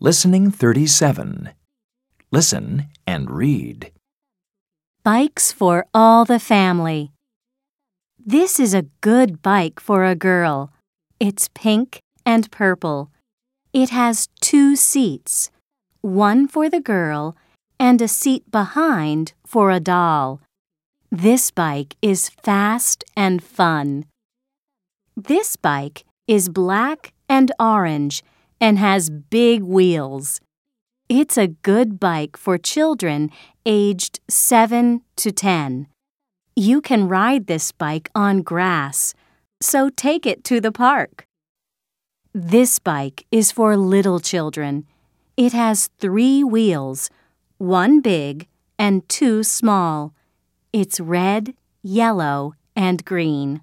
Listening 37. Listen and read. Bikes for all the family. This is a good bike for a girl. It's pink and purple. It has two seats, one for the girl and a seat behind for a doll. This bike is fast and fun. This bike is black and orange and has big wheels. It's a good bike for children aged 7 to 10. You can ride this bike on grass, so take it to the park. This bike is for little children. It has three wheels, one big and two small. It's red, yellow, and green.